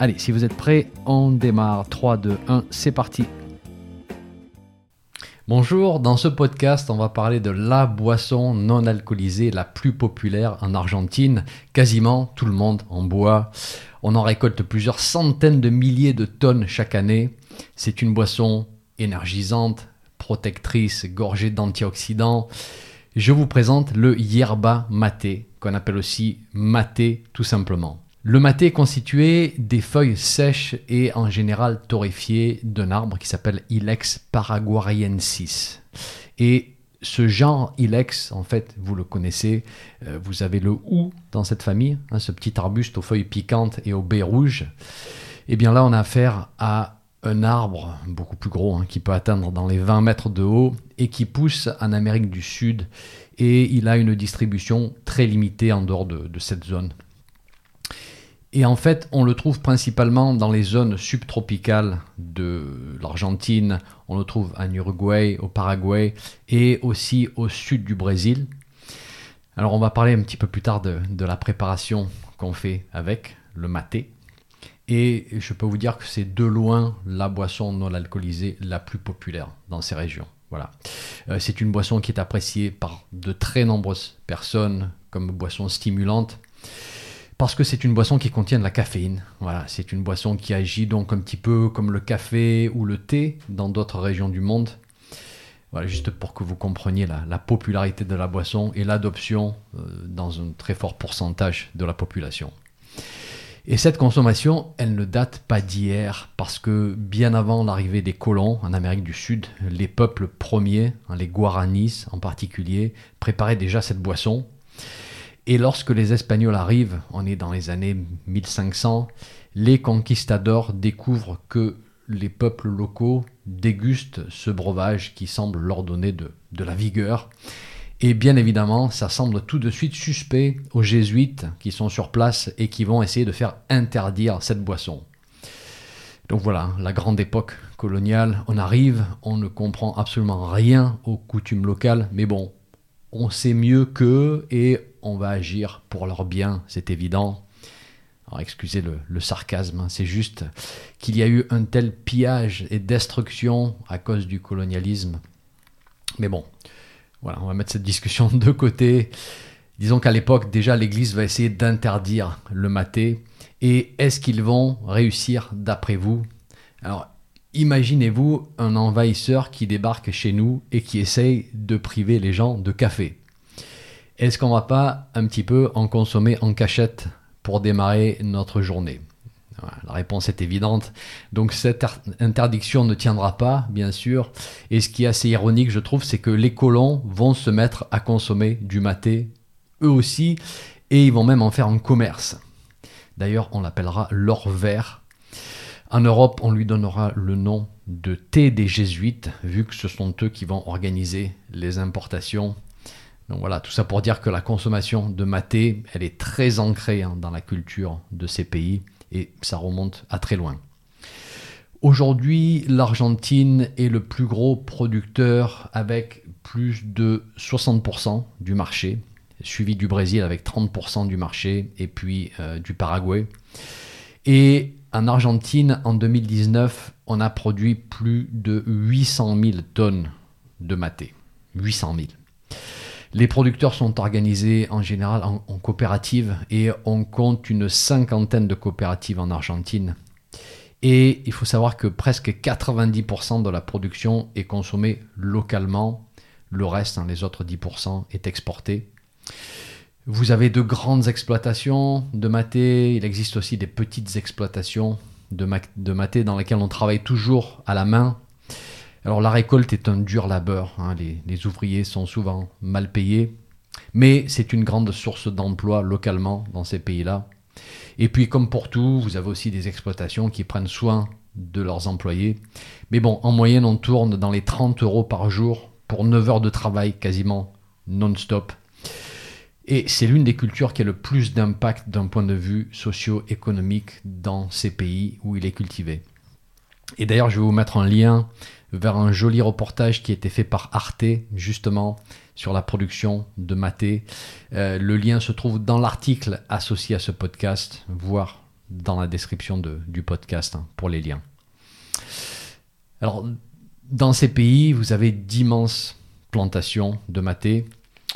Allez, si vous êtes prêts, on démarre. 3, 2, 1, c'est parti. Bonjour, dans ce podcast, on va parler de la boisson non alcoolisée la plus populaire en Argentine. Quasiment tout le monde en boit. On en récolte plusieurs centaines de milliers de tonnes chaque année. C'est une boisson énergisante, protectrice, gorgée d'antioxydants. Je vous présente le yerba maté, qu'on appelle aussi maté tout simplement. Le maté est constitué des feuilles sèches et en général torréfiées d'un arbre qui s'appelle Ilex paraguariensis. Et ce genre Ilex, en fait, vous le connaissez, euh, vous avez le hou dans cette famille, hein, ce petit arbuste aux feuilles piquantes et aux baies rouges. Et eh bien là, on a affaire à un arbre beaucoup plus gros, hein, qui peut atteindre dans les 20 mètres de haut et qui pousse en Amérique du Sud. Et il a une distribution très limitée en dehors de cette zone. Et en fait, on le trouve principalement dans les zones subtropicales de l'Argentine, on le trouve en Uruguay, au Paraguay et aussi au sud du Brésil. Alors on va parler un petit peu plus tard de, la préparation qu'on fait avec le maté. Et je peux vous dire que c'est de loin la boisson non alcoolisée la plus populaire dans ces régions. Voilà. Euh, c'est une boisson qui est appréciée par de très nombreuses personnes comme boisson stimulante parce que c'est une boisson qui contient de la caféine. Voilà, c'est une boisson qui agit donc un petit peu comme le café ou le thé dans d'autres régions du monde. Voilà, juste pour que vous compreniez la, popularité de la boisson et l'adoption euh, dans un très fort pourcentage de la population. Et cette consommation, elle ne date pas d'hier, parce que bien avant l'arrivée des colons en Amérique du Sud, les peuples premiers, hein, les Guaranis en particulier, préparaient déjà cette boisson et lorsque les Espagnols arrivent, on est dans les années 1500, les conquistadors découvrent que les peuples locaux dégustent ce breuvage qui semble leur donner de, la vigueur. Et bien évidemment, ça semble tout de suite suspect aux jésuites qui sont sur place et qui vont essayer de faire interdire cette boisson. Donc voilà, la grande époque coloniale, on arrive, on ne comprend absolument rien aux coutumes locales, mais bon, on sait mieux qu'eux et on va agir pour leur bien, c'est évident. Alors excusez le, sarcasme, hein, c'est juste qu'il y a eu un tel pillage et destruction à cause du colonialisme. Mais bon, voilà, on va mettre cette discussion de côté. Disons qu'à l'époque, déjà, l'Église va essayer d'interdire le maté. Et est-ce qu'ils vont réussir d'après vous? Alors, imaginez-vous un envahisseur qui débarque chez nous et qui essaye de priver les gens de café est-ce qu'on va pas un petit peu en consommer en cachette pour démarrer notre journée? La réponse est évidente. Donc cette interdiction ne tiendra pas, bien sûr. Et ce qui est assez ironique, je trouve, c'est que les colons vont se mettre à consommer du maté, eux aussi, et ils vont même en faire un commerce. D'ailleurs, on l'appellera l'or vert. En Europe, on lui donnera le nom de thé des jésuites, vu que ce sont eux qui vont organiser les importations donc voilà, tout ça pour dire que la consommation de maté, elle est très ancrée hein, dans la culture de ces pays et ça remonte à très loin. Aujourd'hui, l'Argentine est le plus gros producteur avec plus de 60% du marché, suivi du Brésil avec 30% du marché et puis euh, du Paraguay. Et en Argentine, en 2019, on a produit plus de 800 000 tonnes de maté. 800 000. Les producteurs sont organisés en général en, coopératives et on compte une cinquantaine de coopératives en Argentine. Et il faut savoir que presque 90% de la production est consommée localement. Le reste, hein, les autres 10%, est exporté. Vous avez de grandes exploitations de maté. Il existe aussi des petites exploitations de, de maté dans lesquelles on travaille toujours à la main alors la récolte est un dur labeur, hein. les, ouvriers sont souvent mal payés, mais c'est une grande source d'emploi localement dans ces pays-là. Et puis comme pour tout, vous avez aussi des exploitations qui prennent soin de leurs employés. Mais bon, en moyenne, on tourne dans les 30 euros par jour pour 9 heures de travail quasiment non-stop. Et c'est l'une des cultures qui a le plus d'impact d'un point de vue socio-économique dans ces pays où il est cultivé. Et d'ailleurs, je vais vous mettre un lien vers un joli reportage qui a été fait par Arte, justement, sur la production de maté. Euh, le lien se trouve dans l'article associé à ce podcast, voire dans la description du podcast hein, pour les liens. Alors, dans ces pays, vous avez d'immenses plantations de maté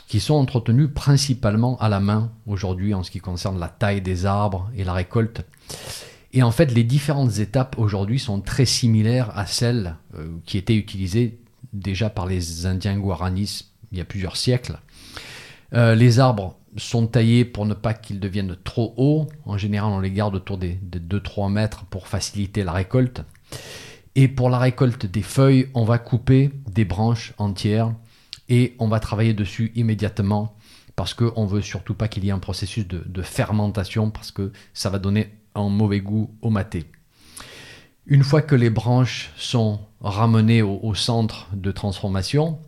qui sont entretenues principalement à la main aujourd'hui en ce qui concerne la taille des arbres et la récolte. Et en fait, les différentes étapes aujourd'hui sont très similaires à celles euh, qui étaient utilisées déjà par les Indiens Guaranis il y a plusieurs siècles. Euh, les arbres sont taillés pour ne pas qu'ils deviennent trop hauts. En général, on les garde autour des, des 2-3 mètres pour faciliter la récolte. Et pour la récolte des feuilles, on va couper des branches entières et on va travailler dessus immédiatement parce qu'on ne veut surtout pas qu'il y ait un processus de, fermentation parce que ça va donner un mauvais goût au maté. Une fois que les branches sont ramenées au, centre de transformation,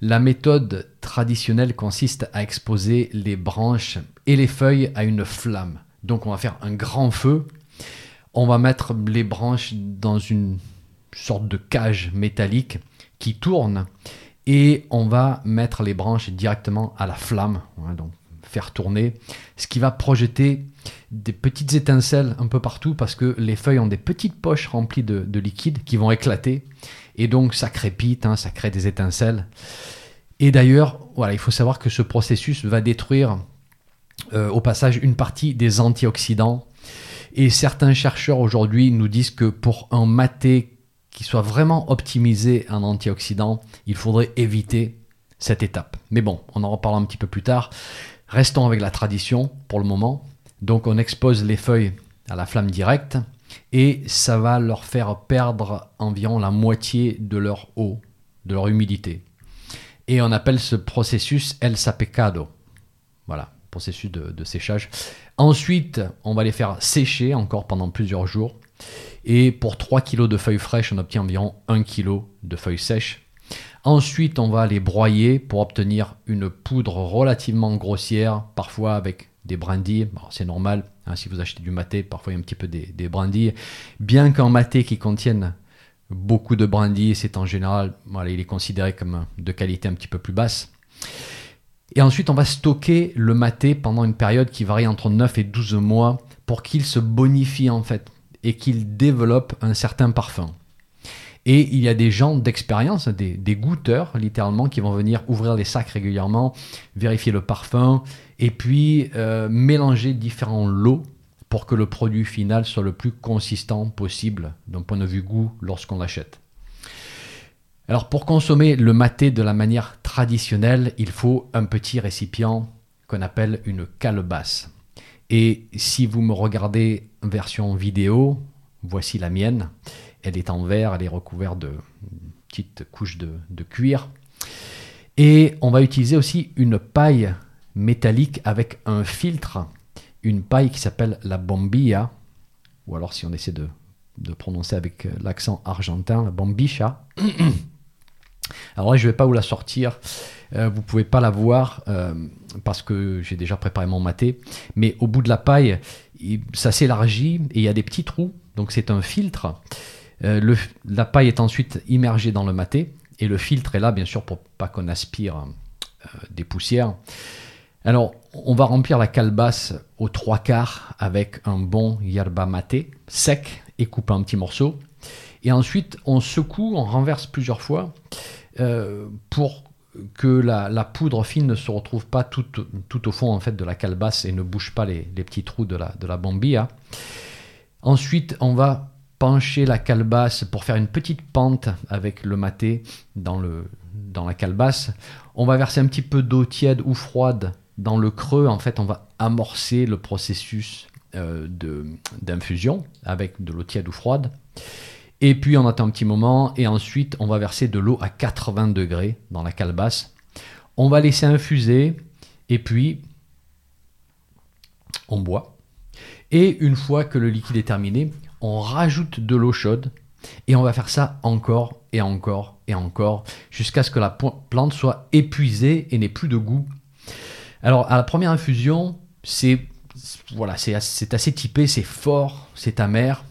la méthode traditionnelle consiste à exposer les branches et les feuilles à une flamme. Donc on va faire un grand feu, on va mettre les branches dans une sorte de cage métallique qui tourne et on va mettre les branches directement à la flamme, tourner, ce qui va projeter des petites étincelles un peu partout parce que les feuilles ont des petites poches remplies de, liquide qui vont éclater et donc ça crépite, hein, ça crée des étincelles. Et d'ailleurs, voilà, il faut savoir que ce processus va détruire euh, au passage une partie des antioxydants. Et certains chercheurs aujourd'hui nous disent que pour un maté qui soit vraiment optimisé en antioxydants, il faudrait éviter cette étape. Mais bon, on en reparlera un petit peu plus tard. Restons avec la tradition pour le moment. Donc on expose les feuilles à la flamme directe et ça va leur faire perdre environ la moitié de leur eau, de leur humidité. Et on appelle ce processus el sapecado. Voilà, processus de, séchage. Ensuite, on va les faire sécher encore pendant plusieurs jours. Et pour 3 kg de feuilles fraîches, on obtient environ 1 kg de feuilles sèches. Ensuite, on va les broyer pour obtenir une poudre relativement grossière, parfois avec des brindilles. c'est normal, hein, si vous achetez du maté, parfois il y a un petit peu des, brindilles. Bien qu'en maté qui contienne beaucoup de brindilles, c'est en général, il est considéré comme de qualité un petit peu plus basse. Et ensuite, on va stocker le maté pendant une période qui varie entre 9 et 12 mois pour qu'il se bonifie en fait et qu'il développe un certain parfum. Et il y a des gens d'expérience, des, goûteurs littéralement, qui vont venir ouvrir les sacs régulièrement, vérifier le parfum, et puis euh, mélanger différents lots pour que le produit final soit le plus consistant possible d'un point de vue goût lorsqu'on l'achète. Alors pour consommer le maté de la manière traditionnelle, il faut un petit récipient qu'on appelle une calebasse. Et si vous me regardez en version vidéo, voici la mienne. Elle est en verre, elle est recouverte de petites couches de, cuir. Et on va utiliser aussi une paille métallique avec un filtre, une paille qui s'appelle la bombilla, ou alors si on essaie de, prononcer avec l'accent argentin, la bombicha. Alors là, je ne vais pas vous la sortir, euh, vous ne pouvez pas la voir euh, parce que j'ai déjà préparé mon maté, mais au bout de la paille, ça s'élargit et il y a des petits trous, donc c'est un filtre. Euh, la paille est ensuite immergée dans le maté et le filtre est là, bien sûr, pour pas qu'on aspire des poussières. Alors, on va remplir la calebasse aux trois quarts avec un bon yerba maté sec et coupé en petits morceaux. Et ensuite, on secoue, on renverse plusieurs fois euh, pour que la, poudre fine ne se retrouve pas tout, au fond en fait de la calebasse et ne bouge pas les, petits trous de la, de la. Ensuite, on va pencher la calebasse pour faire une petite pente avec le maté dans, le, dans la calebasse. On va verser un petit peu d'eau tiède ou froide dans le creux. En fait, on va amorcer le processus euh, d'infusion avec de l'eau tiède ou froide. Et puis on attend un petit moment et ensuite on va verser de l'eau à 80 degrés dans la calebasse. On va laisser infuser et puis on boit. Et une fois que le liquide est terminé, on rajoute de l'eau chaude et on va faire ça encore et encore et encore jusqu'à ce que la plante soit épuisée et n'ait plus de goût. Alors à la première infusion, c'est voilà, c'est assez typé, c'est fort, c'est amer.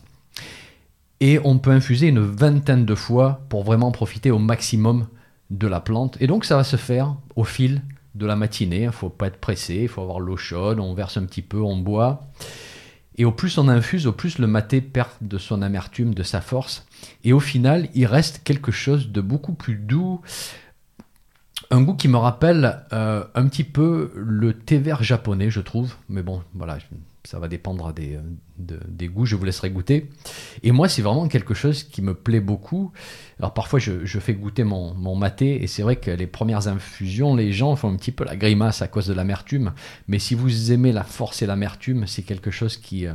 Et on peut infuser une vingtaine de fois pour vraiment profiter au maximum de la plante. Et donc ça va se faire au fil de la matinée. Il ne faut pas être pressé, il faut avoir l'eau chaude, on verse un petit peu, on boit. Et au plus on infuse, au plus le maté perd de son amertume, de sa force. Et au final, il reste quelque chose de beaucoup plus doux. Un goût qui me rappelle euh, un petit peu le thé vert japonais, je trouve. Mais bon, voilà, ça va dépendre des, goûts, je vous laisserai goûter. Et moi, c'est vraiment quelque chose qui me plaît beaucoup. Alors parfois, je, fais goûter mon, mon maté, et c'est vrai que les premières infusions, les gens font un petit peu la grimace à cause de l'amertume. Mais si vous aimez la force et l'amertume, c'est quelque chose qui, euh,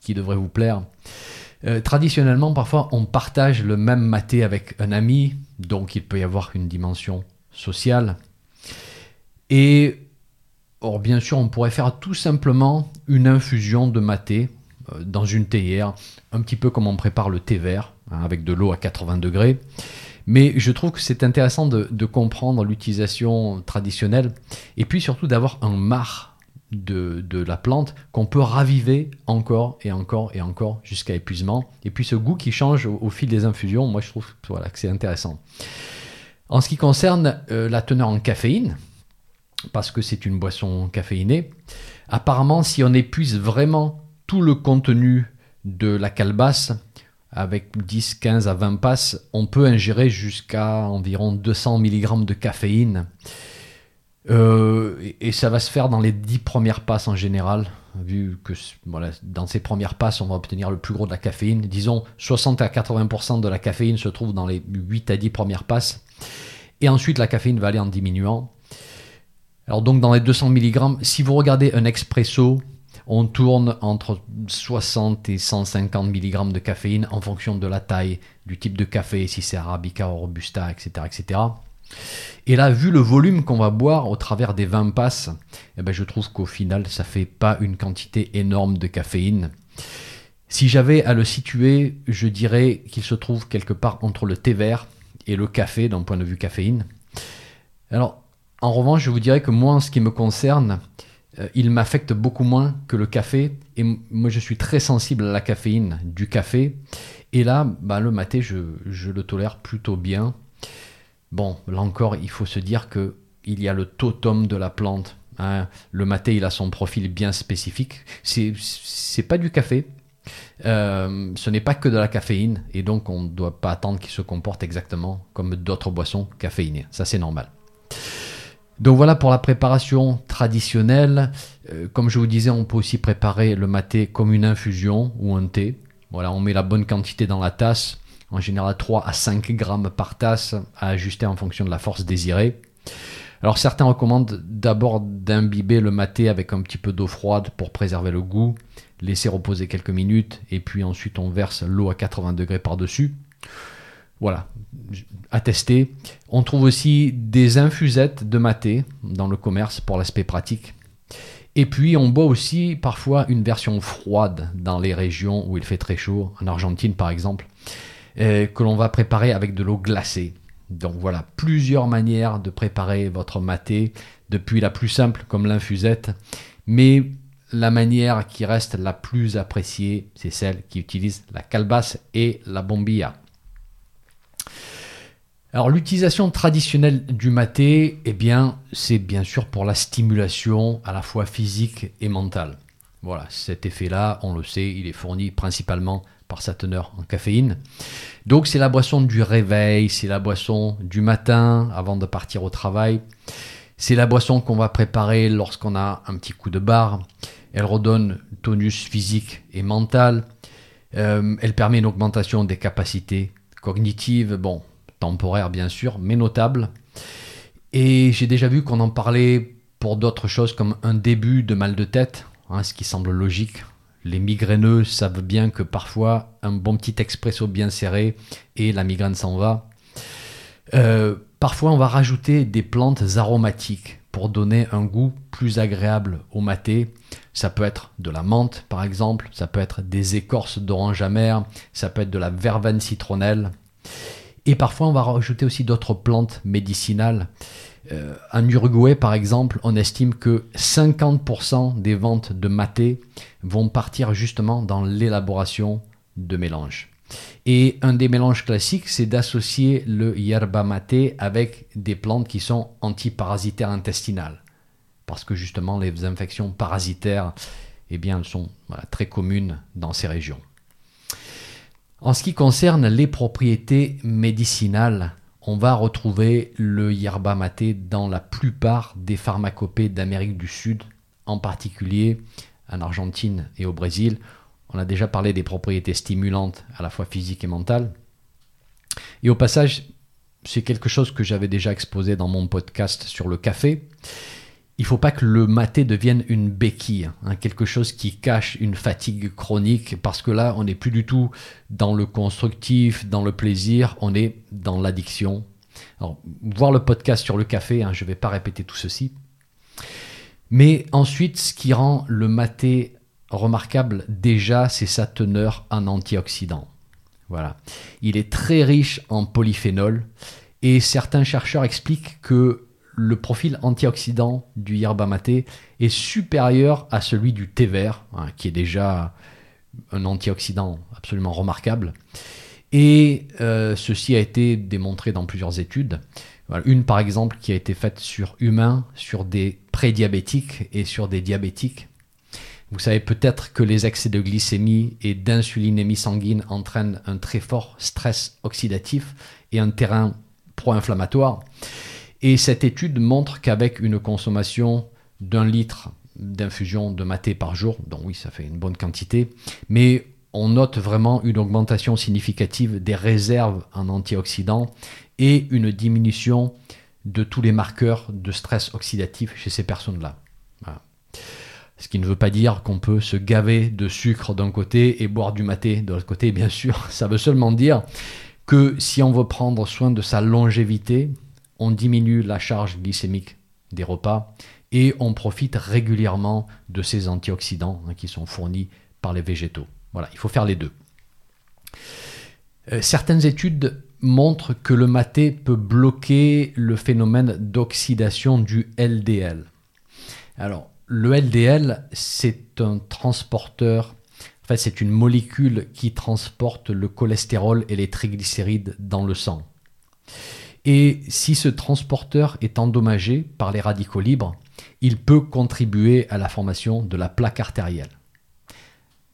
qui devrait vous plaire. Euh, traditionnellement, parfois, on partage le même maté avec un ami, donc il peut y avoir une dimension sociale. Et Or, bien sûr, on pourrait faire tout simplement une infusion de maté euh, dans une théière, un petit peu comme on prépare le thé vert, hein, avec de l'eau à 80 degrés. Mais je trouve que c'est intéressant de, comprendre l'utilisation traditionnelle et puis surtout d'avoir un marc de, la plante qu'on peut raviver encore et encore et encore jusqu'à épuisement. Et puis ce goût qui change au, fil des infusions, moi je trouve voilà, que c'est intéressant. En ce qui concerne euh, la teneur en caféine, parce que c'est une boisson caféinée. Apparemment, si on épuise vraiment tout le contenu de la calebasse, avec 10, 15 à 20 passes, on peut ingérer jusqu'à environ 200 mg de caféine. Euh, et, ça va se faire dans les 10 premières passes en général, vu que voilà, dans ces premières passes, on va obtenir le plus gros de la caféine. Disons 60 à 80% de la caféine se trouve dans les 8 à 10 premières passes. Et ensuite, la caféine va aller en diminuant. Alors donc dans les 200 mg, si vous regardez un expresso, on tourne entre 60 et 150 mg de caféine en fonction de la taille, du type de café, si c'est arabica ou robusta, etc., etc. Et là, vu le volume qu'on va boire au travers des 20 passes, eh ben, je trouve qu'au final, ça fait pas une quantité énorme de caféine. Si j'avais à le situer, je dirais qu'il se trouve quelque part entre le thé vert et le café d'un point de vue caféine. Alors, en revanche, je vous dirais que moi, en ce qui me concerne, euh, il m'affecte beaucoup moins que le café. Et moi, je suis très sensible à la caféine du café. Et là, bah, le maté, je, le tolère plutôt bien. Bon, là encore, il faut se dire que il y a le totem de la plante. Hein. Le maté, il a son profil bien spécifique. C'est, pas du café. Euh, ce n'est pas que de la caféine. Et donc, on ne doit pas attendre qu'il se comporte exactement comme d'autres boissons caféinées. Ça, c'est normal. Donc voilà pour la préparation traditionnelle. Euh, comme je vous disais, on peut aussi préparer le maté comme une infusion ou un thé. Voilà, on met la bonne quantité dans la tasse, en général 3 à 5 grammes par tasse, à ajuster en fonction de la force désirée. Alors certains recommandent d'abord d'imbiber le maté avec un petit peu d'eau froide pour préserver le goût, laisser reposer quelques minutes et puis ensuite on verse l'eau à 80 degrés par-dessus. Voilà, à tester. On trouve aussi des infusettes de maté dans le commerce pour l'aspect pratique. Et puis on boit aussi parfois une version froide dans les régions où il fait très chaud, en Argentine par exemple, euh, que l'on va préparer avec de l'eau glacée. Donc voilà, plusieurs manières de préparer votre maté, depuis la plus simple comme l'infusette, mais la manière qui reste la plus appréciée, c'est celle qui utilise la calebasse et la bombilla. Alors l'utilisation traditionnelle du maté, eh bien, c'est bien sûr pour la stimulation à la fois physique et mentale. Voilà, cet effet-là, on le sait, il est fourni principalement par sa teneur en caféine. Donc c'est la boisson du réveil, c'est la boisson du matin avant de partir au travail. C'est la boisson qu'on va préparer lorsqu'on a un petit coup de barre. Elle redonne tonus physique et mental. Euh, elle permet une augmentation des capacités cognitives. Bon, temporaire bien sûr, mais notable. Et j'ai déjà vu qu'on en parlait pour d'autres choses comme un début de mal de tête, hein, ce qui semble logique. Les migraineux savent bien que parfois un bon petit expresso bien serré et la migraine s'en va. Euh, parfois on va rajouter des plantes aromatiques pour donner un goût plus agréable au maté. Ça peut être de la menthe, par exemple, ça peut être des écorces d'orange amère, ça peut être de la verveine citronnelle. Et parfois, on va rajouter aussi d'autres plantes médicinales. Euh, en Uruguay, par exemple, on estime que 50% des ventes de maté vont partir justement dans l'élaboration de mélanges. Et un des mélanges classiques, c'est d'associer le yerba maté avec des plantes qui sont antiparasitaires intestinales. Parce que justement, les infections parasitaires, eh bien, elles sont très communes dans ces régions. En ce qui concerne les propriétés médicinales, on va retrouver le yerba maté dans la plupart des pharmacopées d'Amérique du Sud, en particulier en Argentine et au Brésil. On a déjà parlé des propriétés stimulantes à la fois physiques et mentales. Et au passage, c'est quelque chose que j'avais déjà exposé dans mon podcast sur le café. Il faut pas que le maté devienne une béquille, hein, quelque chose qui cache une fatigue chronique, parce que là, on n'est plus du tout dans le constructif, dans le plaisir, on est dans l'addiction. Alors, voir le podcast sur le café, hein, je ne vais pas répéter tout ceci. Mais ensuite, ce qui rend le maté remarquable déjà, c'est sa teneur en antioxydants. Voilà. Il est très riche en polyphénol et certains chercheurs expliquent que le profil antioxydant du yerba maté est supérieur à celui du thé vert, hein, qui est déjà un antioxydant absolument remarquable. Et euh, ceci a été démontré dans plusieurs études. Une par exemple qui a été faite sur humains, sur des prédiabétiques et sur des diabétiques. Vous savez peut-être que les excès de glycémie et d'insulinémie sanguine entraînent un très fort stress oxydatif et un terrain pro-inflammatoire. Et cette étude montre qu'avec une consommation d'un litre d'infusion de maté par jour, donc oui, ça fait une bonne quantité, mais on note vraiment une augmentation significative des réserves en antioxydants et une diminution de tous les marqueurs de stress oxydatif chez ces personnes-là. Ce qui ne veut pas dire qu'on peut se gaver de sucre d'un côté et boire du maté de l'autre côté, bien sûr. Ça veut seulement dire que si on veut prendre soin de sa longévité, on diminue la charge glycémique des repas et on profite régulièrement de ces antioxydants hein, qui sont fournis par les végétaux. Voilà, il faut faire les deux. Euh, certaines études montrent que le maté peut bloquer le phénomène d'oxydation du LDL. Alors, le LDL, c'est un transporteur, en fait, c'est une molécule qui transporte le cholestérol et les triglycérides dans le sang. Et si ce transporteur est endommagé par les radicaux libres, il peut contribuer à la formation de la plaque artérielle.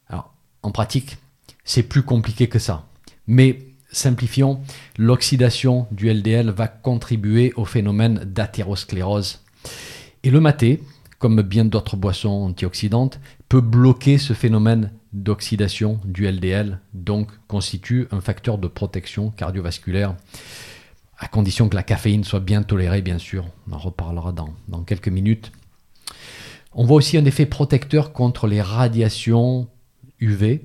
Alors, en pratique, c'est plus compliqué que ça. Mais simplifions, l'oxydation du LDL va contribuer au phénomène d'athérosclérose. Et le maté, comme bien d'autres boissons antioxydantes, peut bloquer ce phénomène d'oxydation du LDL, donc constitue un facteur de protection cardiovasculaire, à condition que la caféine soit bien tolérée, bien sûr. On en reparlera dans, quelques minutes. On voit aussi un effet protecteur contre les radiations UV.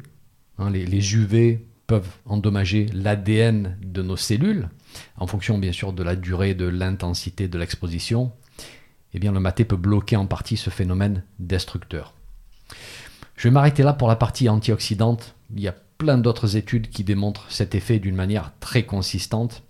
Hein, les, les UV peuvent endommager l'ADN de nos cellules, en fonction bien sûr de la durée, de l'intensité de l'exposition eh bien le maté peut bloquer en partie ce phénomène destructeur. Je vais m'arrêter là pour la partie antioxydante. Il y a plein d'autres études qui démontrent cet effet d'une manière très consistante.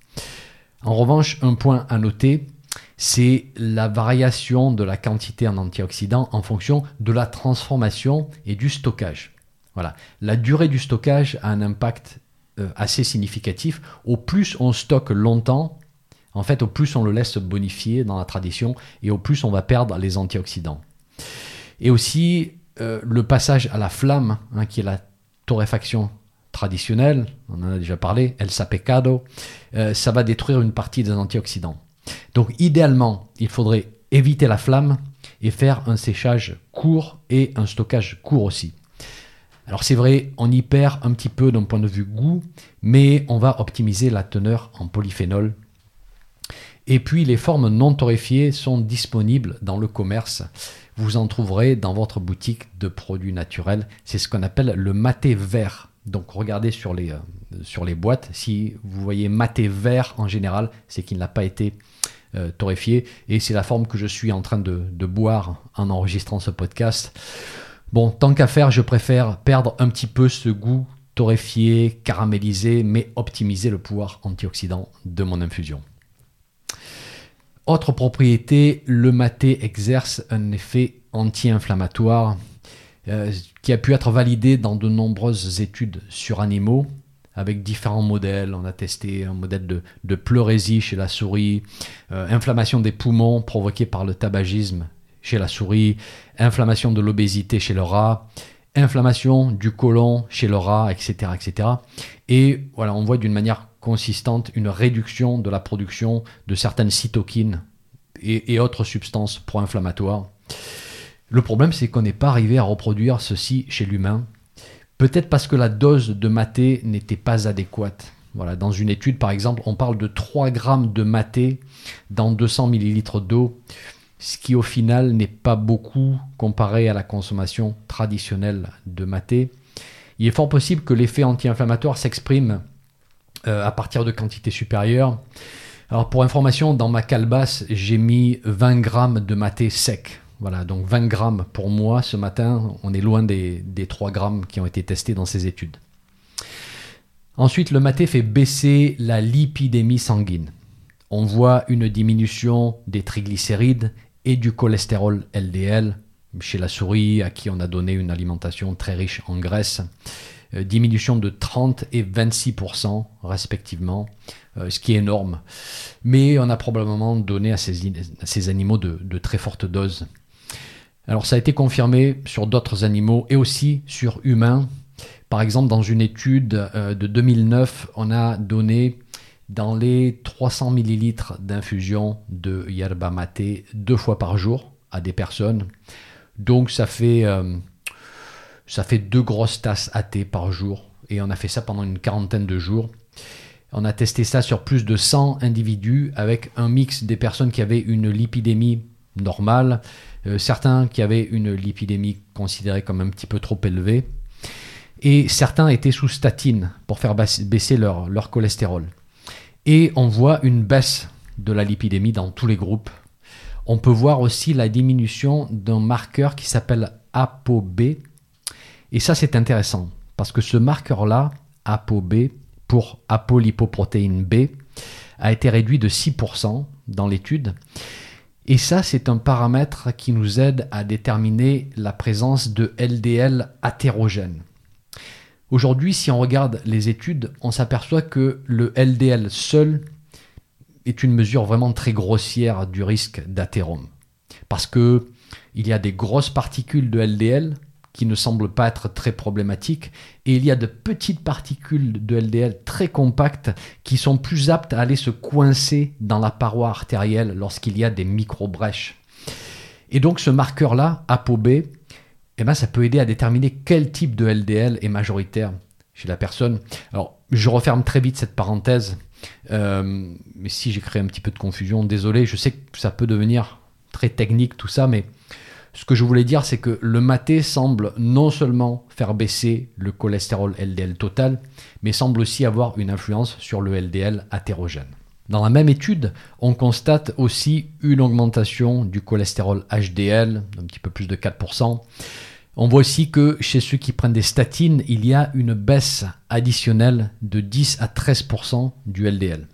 En revanche, un point à noter, c'est la variation de la quantité en antioxydants en fonction de la transformation et du stockage. Voilà. La durée du stockage a un impact euh, assez significatif. Au plus on stocke longtemps, en fait, au plus on le laisse bonifier dans la tradition, et au plus on va perdre les antioxydants. Et aussi, euh, le passage à la flamme, hein, qui est la torréfaction traditionnelle, on en a déjà parlé, el sapecado, euh, ça va détruire une partie des antioxydants. Donc idéalement, il faudrait éviter la flamme et faire un séchage court et un stockage court aussi. Alors c'est vrai, on y perd un petit peu d'un point de vue goût, mais on va optimiser la teneur en polyphénol et puis les formes non torréfiées sont disponibles dans le commerce. Vous en trouverez dans votre boutique de produits naturels. C'est ce qu'on appelle le maté vert. Donc regardez sur les, euh, sur les boîtes. Si vous voyez maté vert en général, c'est qu'il n'a pas été euh, torréfié. Et c'est la forme que je suis en train de, de boire en enregistrant ce podcast. Bon, tant qu'à faire, je préfère perdre un petit peu ce goût torréfié, caramélisé, mais optimiser le pouvoir antioxydant de mon infusion. Autre propriété, le maté exerce un effet anti-inflammatoire euh, qui a pu être validé dans de nombreuses études sur animaux avec différents modèles. On a testé un modèle de, pleurésie chez la souris, euh, inflammation des poumons provoquée par le tabagisme chez la souris, inflammation de l'obésité chez le rat, inflammation du côlon chez le rat, etc. etc. Et voilà, on voit d'une manière consistante une réduction de la production de certaines cytokines et autres substances pro-inflammatoires. Le problème, c'est qu'on n'est pas arrivé à reproduire ceci chez l'humain. Peut-être parce que la dose de maté n'était pas adéquate. Voilà, dans une étude, par exemple, on parle de 3 grammes de maté dans 200 millilitres d'eau, ce qui au final n'est pas beaucoup comparé à la consommation traditionnelle de maté. Il est fort possible que l'effet anti-inflammatoire s'exprime euh, à partir de quantités supérieures. Alors pour information, dans ma calebasse, j'ai mis 20 grammes de maté sec. Voilà, donc 20 grammes pour moi ce matin, on est loin des, 3 grammes qui ont été testés dans ces études. Ensuite, le maté fait baisser la lipidémie sanguine. On voit une diminution des triglycérides et du cholestérol LDL chez la souris à qui on a donné une alimentation très riche en graisse. Euh, diminution de 30 et 26% respectivement, euh, ce qui est énorme. Mais on a probablement donné à ces, animaux de très fortes doses. Alors ça a été confirmé sur d'autres animaux et aussi sur humains. Par exemple, dans une étude euh, de 2009, on a donné dans les 300 millilitres d'infusion de yerba mate deux fois par jour à des personnes. Donc ça fait, euh, ça fait deux grosses tasses à thé par jour. Et on a fait ça pendant une quarantaine de jours. On a testé ça sur plus de 100 individus avec un mix des personnes qui avaient une lipidémie normale, euh, certains qui avaient une lipidémie considérée comme un petit peu trop élevée, et certains étaient sous statine pour faire baisser leur, leur cholestérol. Et on voit une baisse de la lipidémie dans tous les groupes. On peut voir aussi la diminution d'un marqueur qui s'appelle ApoB. Et ça, c'est intéressant parce que ce marqueur-là, ApoB, pour apolipoprotéine B, a été réduit de 6% dans l'étude. Et ça, c'est un paramètre qui nous aide à déterminer la présence de LDL athérogène. Aujourd'hui, si on regarde les études, on s'aperçoit que le LDL seul est une mesure vraiment très grossière du risque d'athérome. Parce que il y a des grosses particules de LDL qui ne semble pas être très problématique. Et il y a de petites particules de LDL très compactes qui sont plus aptes à aller se coincer dans la paroi artérielle lorsqu'il y a des micro-brèches. Et donc ce marqueur-là, ApoB, eh ben, ça peut aider à déterminer quel type de LDL est majoritaire chez la personne. Alors, je referme très vite cette parenthèse, euh, mais si j'ai créé un petit peu de confusion, désolé, je sais que ça peut devenir très technique tout ça, mais ce que je voulais dire, c'est que le maté semble non seulement faire baisser le cholestérol LDL total, mais semble aussi avoir une influence sur le LDL athérogène. Dans la même étude, on constate aussi une augmentation du cholestérol HDL, un petit peu plus de 4%. On voit aussi que chez ceux qui prennent des statines, il y a une baisse additionnelle de 10 à 13% du LDL.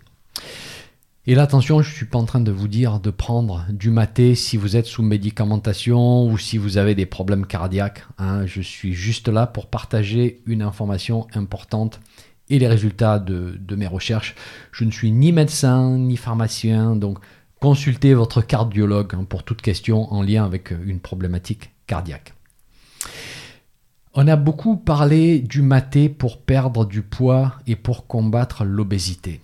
Et là, attention, je ne suis pas en train de vous dire de prendre du maté si vous êtes sous médicamentation ou si vous avez des problèmes cardiaques. Hein. Je suis juste là pour partager une information importante et les résultats de, mes recherches. Je ne suis ni médecin ni pharmacien, donc consultez votre cardiologue hein, pour toute question en lien avec une problématique cardiaque. On a beaucoup parlé du maté pour perdre du poids et pour combattre l'obésité.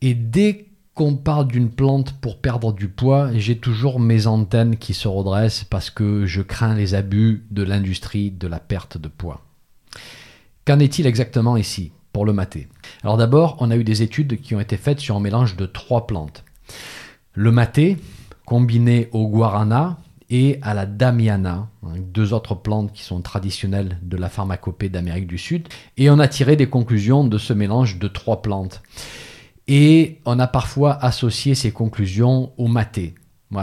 Et dès qu'on parle d'une plante pour perdre du poids, j'ai toujours mes antennes qui se redressent parce que je crains les abus de l'industrie de la perte de poids. Qu'en est-il exactement ici pour le maté Alors d'abord, on a eu des études qui ont été faites sur un mélange de trois plantes. Le maté, combiné au guarana et à la damiana, hein, deux autres plantes qui sont traditionnelles de la pharmacopée d'Amérique du Sud, et on a tiré des conclusions de ce mélange de trois plantes. Et on a parfois associé ces conclusions au maté.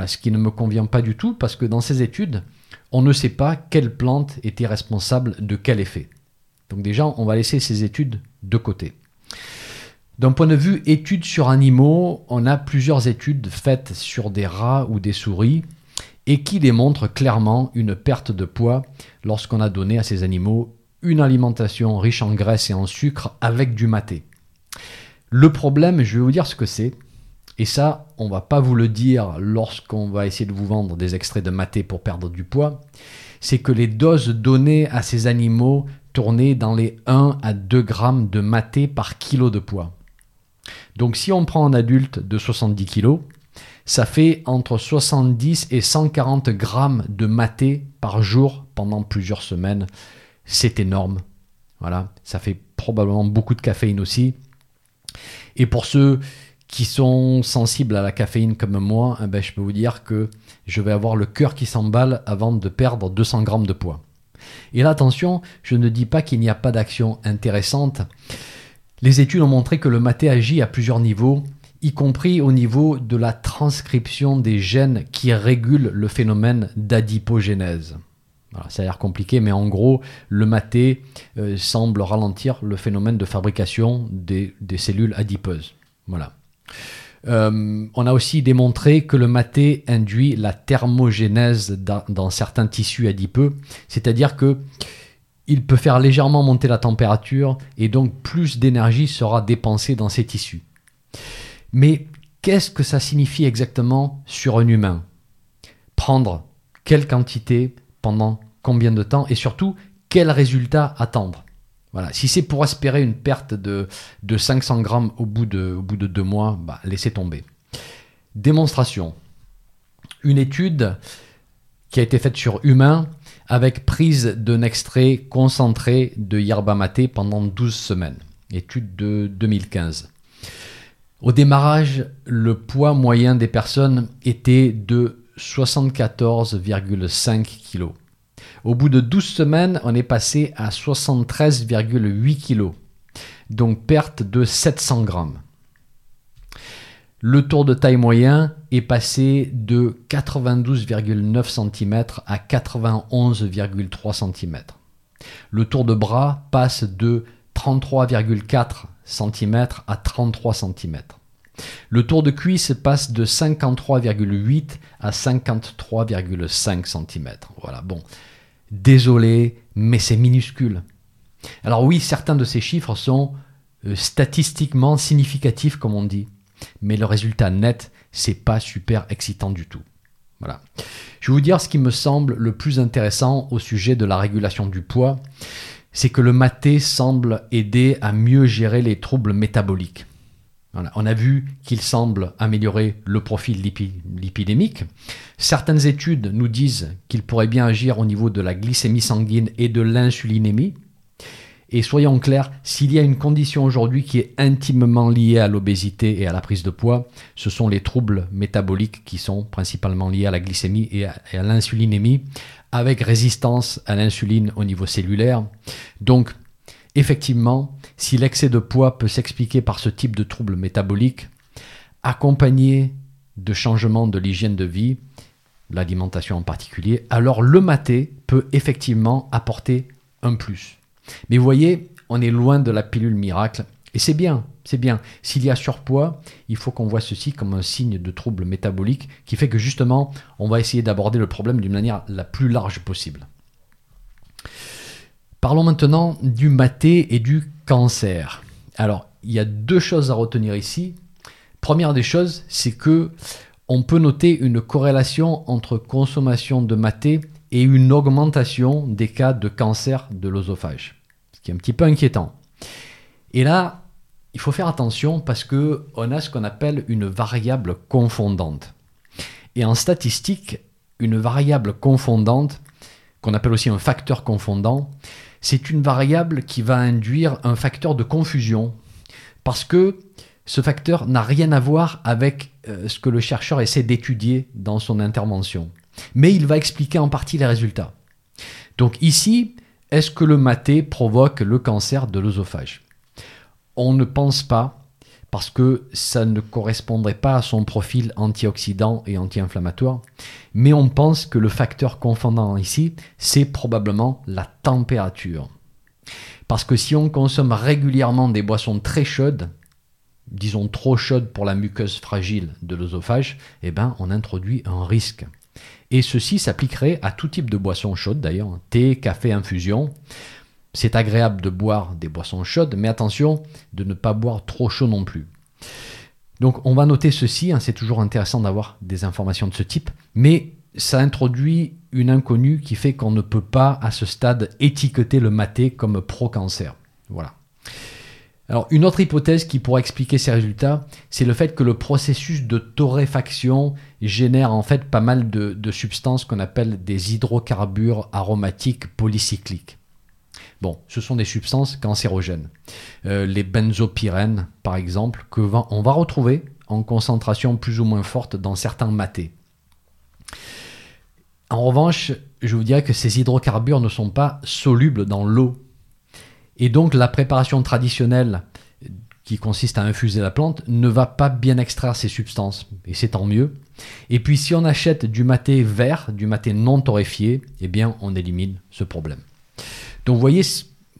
ce qui ne me convient pas du tout parce que dans ces études, on ne sait pas quelle plante était responsable de quel effet. Donc déjà, on va laisser ces études de côté. D'un point de vue études sur animaux, on a plusieurs études faites sur des rats ou des souris et qui démontrent clairement une perte de poids lorsqu'on a donné à ces animaux une alimentation riche en graisse et en sucre avec du maté. Le problème, je vais vous dire ce que c'est. Et ça, on va pas vous le dire lorsqu'on va essayer de vous vendre des extraits de maté pour perdre du poids. C'est que les doses données à ces animaux tournaient dans les 1 à 2 grammes de maté par kilo de poids. Donc si on prend un adulte de 70 kg, ça fait entre 70 et 140 grammes de maté par jour pendant plusieurs semaines. C'est énorme. Voilà, ça fait probablement beaucoup de caféine aussi. Et pour ceux qui sont sensibles à la caféine comme moi, eh ben, je peux vous dire que je vais avoir le cœur qui s'emballe avant de perdre 200 grammes de poids. Et là, attention, je ne dis pas qu'il n'y a pas d'action intéressante. Les études ont montré que le maté agit à plusieurs niveaux, y compris au niveau de la transcription des gènes qui régulent le phénomène d'adipogénèse. Ça a l'air compliqué, mais en gros, le maté euh, semble ralentir le phénomène de fabrication des, cellules adipeuses. Voilà. Euh, on a aussi démontré que le maté induit la thermogénèse dans, certains tissus adipeux, c'est-à-dire que il peut faire légèrement monter la température et donc plus d'énergie sera dépensée dans ces tissus. Mais qu'est-ce que ça signifie exactement sur un humain? Prendre quelle quantité combien de temps et surtout quel résultat attendre voilà. Si c'est pour espérer une perte de, 500 grammes au bout de, au bout de deux mois, bah, laissez tomber. Démonstration. Une étude qui a été faite sur humains avec prise d'un extrait concentré de yerba maté pendant 12 semaines. Étude de 2015. Au démarrage, le poids moyen des personnes était de 74,5 kg. Au bout de 12 semaines, on est passé à 73,8 kg. Donc perte de 700 grammes. Le tour de taille moyen est passé de 92,9 cm à 91,3 cm. Le tour de bras passe de 33,4 cm à 33 cm. Le tour de cuisse passe de 53,8 à 53,5 cm. Voilà, bon. Désolé, mais c'est minuscule. Alors oui, certains de ces chiffres sont euh, statistiquement significatifs, comme on dit mais le résultat net, c'est pas super excitant du tout. Voilà. Je vais vous dire ce qui me semble le plus intéressant au sujet de la régulation du poids, c'est que le maté semble aider à mieux gérer les troubles métaboliques. On a vu qu'il semble améliorer le profil lipidémique. Certaines études nous disent qu'il pourrait bien agir au niveau de la glycémie sanguine et de l'insulinémie. Et soyons clairs, s'il y a une condition aujourd'hui qui est intimement liée à l'obésité et à la prise de poids, ce sont les troubles métaboliques qui sont principalement liés à la glycémie et à, l'insulinémie, avec résistance à l'insuline au niveau cellulaire. Donc, effectivement, si l'excès de poids peut s'expliquer par ce type de troubles métaboliques, accompagné de changements de l'hygiène de vie, l'alimentation en particulier, alors le maté peut effectivement apporter un plus. Mais vous voyez, on est loin de la pilule miracle. Et c'est bien, c'est bien. S'il y a surpoids, il faut qu'on voit ceci comme un signe de trouble métabolique qui fait que justement, on va essayer d'aborder le problème d'une manière la plus large possible. Parlons maintenant du maté et du cancer. Alors, il y a deux choses à retenir ici. Première des choses, c'est que on peut noter une corrélation entre consommation de maté et une augmentation des cas de cancer de l'osophage, ce qui est un petit peu inquiétant. Et là, il faut faire attention parce que on a ce qu'on appelle une variable confondante. Et en statistique, une variable confondante, qu'on appelle aussi un facteur confondant, c'est une variable qui va induire un facteur de confusion parce que ce facteur n'a rien à voir avec euh, ce que le chercheur essaie d'étudier dans son intervention mais il va expliquer en partie les résultats. Donc ici, est-ce que le maté provoque le cancer de l'œsophage? On ne pense pas, parce que ça ne correspondrait pas à son profil antioxydant et anti-inflammatoire. Mais on pense que le facteur confondant ici, c'est probablement la température. Parce que si on consomme régulièrement des boissons très chaudes, disons trop chaudes pour la muqueuse fragile de l'œsophage, eh ben, on introduit un risque. Et ceci s'appliquerait à tout type de boissons chaudes d'ailleurs, thé, café, infusion. C'est agréable de boire des boissons chaudes, mais attention de ne pas boire trop chaud non plus. Donc on va noter ceci, hein, c'est toujours intéressant d'avoir des informations de ce type, mais ça introduit une inconnue qui fait qu'on ne peut pas à ce stade étiqueter le maté comme pro-cancer. Voilà. Une autre hypothèse qui pourrait expliquer ces résultats, c'est le fait que le processus de torréfaction génère en fait pas mal de, substances qu'on appelle des hydrocarbures aromatiques polycycliques. Bon, ce sont des substances cancérogènes. Euh, les benzopyrènes, par exemple, que on va retrouver en concentration plus ou moins forte dans certains matés. En revanche, je vous dirais que ces hydrocarbures ne sont pas solubles dans l'eau. Et donc la préparation traditionnelle qui consiste à infuser la plante ne va pas bien extraire ces substances. Et c'est tant mieux. Et puis si on achète du maté vert, du maté non torréfié, eh bien on élimine ce problème. Donc vous voyez,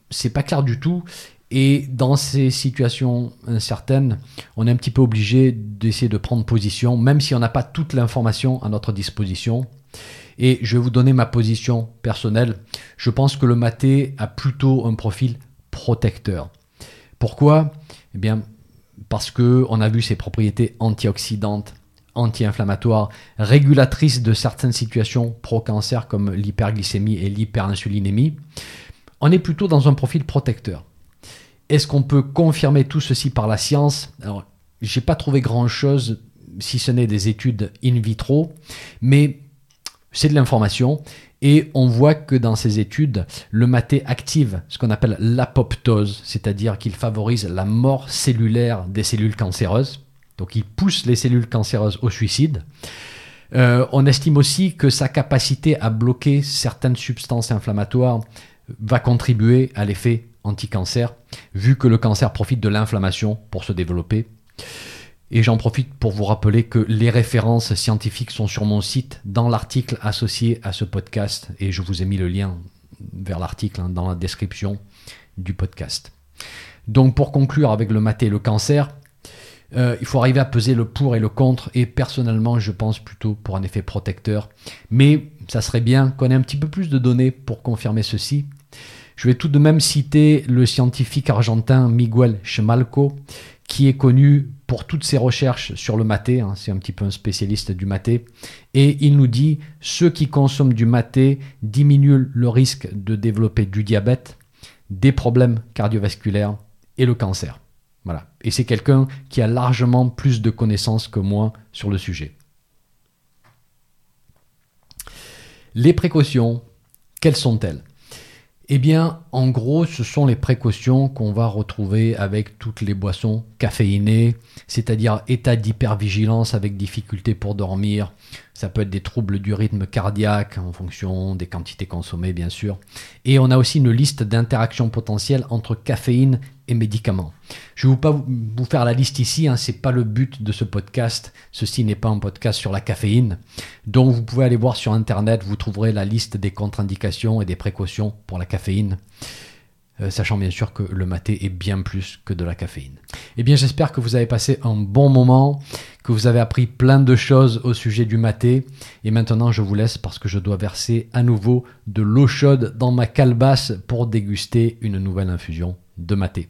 c'est pas clair du tout. Et dans ces situations incertaines, on est un petit peu obligé d'essayer de prendre position, même si on n'a pas toute l'information à notre disposition. Et je vais vous donner ma position personnelle. Je pense que le maté a plutôt un profil protecteur. Pourquoi? Eh bien, parce que on a vu ses propriétés antioxydantes, anti-inflammatoires, régulatrices de certaines situations pro-cancer comme l'hyperglycémie et l'hyperinsulinémie. On est plutôt dans un profil protecteur. Est-ce qu'on peut confirmer tout ceci par la science? Alors, j'ai pas trouvé grand-chose si ce n'est des études in vitro, mais c'est de l'information. Et on voit que dans ces études, le maté active ce qu'on appelle l'apoptose, c'est-à-dire qu'il favorise la mort cellulaire des cellules cancéreuses. Donc il pousse les cellules cancéreuses au suicide. Euh, on estime aussi que sa capacité à bloquer certaines substances inflammatoires va contribuer à l'effet anti-cancer, vu que le cancer profite de l'inflammation pour se développer. Et j'en profite pour vous rappeler que les références scientifiques sont sur mon site dans l'article associé à ce podcast et je vous ai mis le lien vers l'article hein, dans la description du podcast. Donc pour conclure avec le maté et le cancer, euh, il faut arriver à peser le pour et le contre et personnellement je pense plutôt pour un effet protecteur. Mais ça serait bien qu'on ait un petit peu plus de données pour confirmer ceci. Je vais tout de même citer le scientifique argentin Miguel Chemalco qui est connu pour toutes ses recherches sur le maté, hein, c'est un petit peu un spécialiste du maté, et il nous dit ceux qui consomment du maté diminuent le risque de développer du diabète, des problèmes cardiovasculaires et le cancer. Voilà. Et c'est quelqu'un qui a largement plus de connaissances que moi sur le sujet. Les précautions, quelles sont-elles? Eh bien, en gros, ce sont les précautions qu'on va retrouver avec toutes les boissons caféinées, c'est-à-dire état d'hypervigilance avec difficulté pour dormir. Ça peut être des troubles du rythme cardiaque en fonction des quantités consommées, bien sûr. Et on a aussi une liste d'interactions potentielles entre caféine et médicaments. Je ne vais pas vous faire la liste ici, hein, ce n'est pas le but de ce podcast. Ceci n'est pas un podcast sur la caféine. Donc vous pouvez aller voir sur Internet, vous trouverez la liste des contre-indications et des précautions pour la caféine. Euh, sachant bien sûr que le maté est bien plus que de la caféine. Eh bien j'espère que vous avez passé un bon moment, que vous avez appris plein de choses au sujet du maté. Et maintenant je vous laisse parce que je dois verser à nouveau de l'eau chaude dans ma calebasse pour déguster une nouvelle infusion de maté.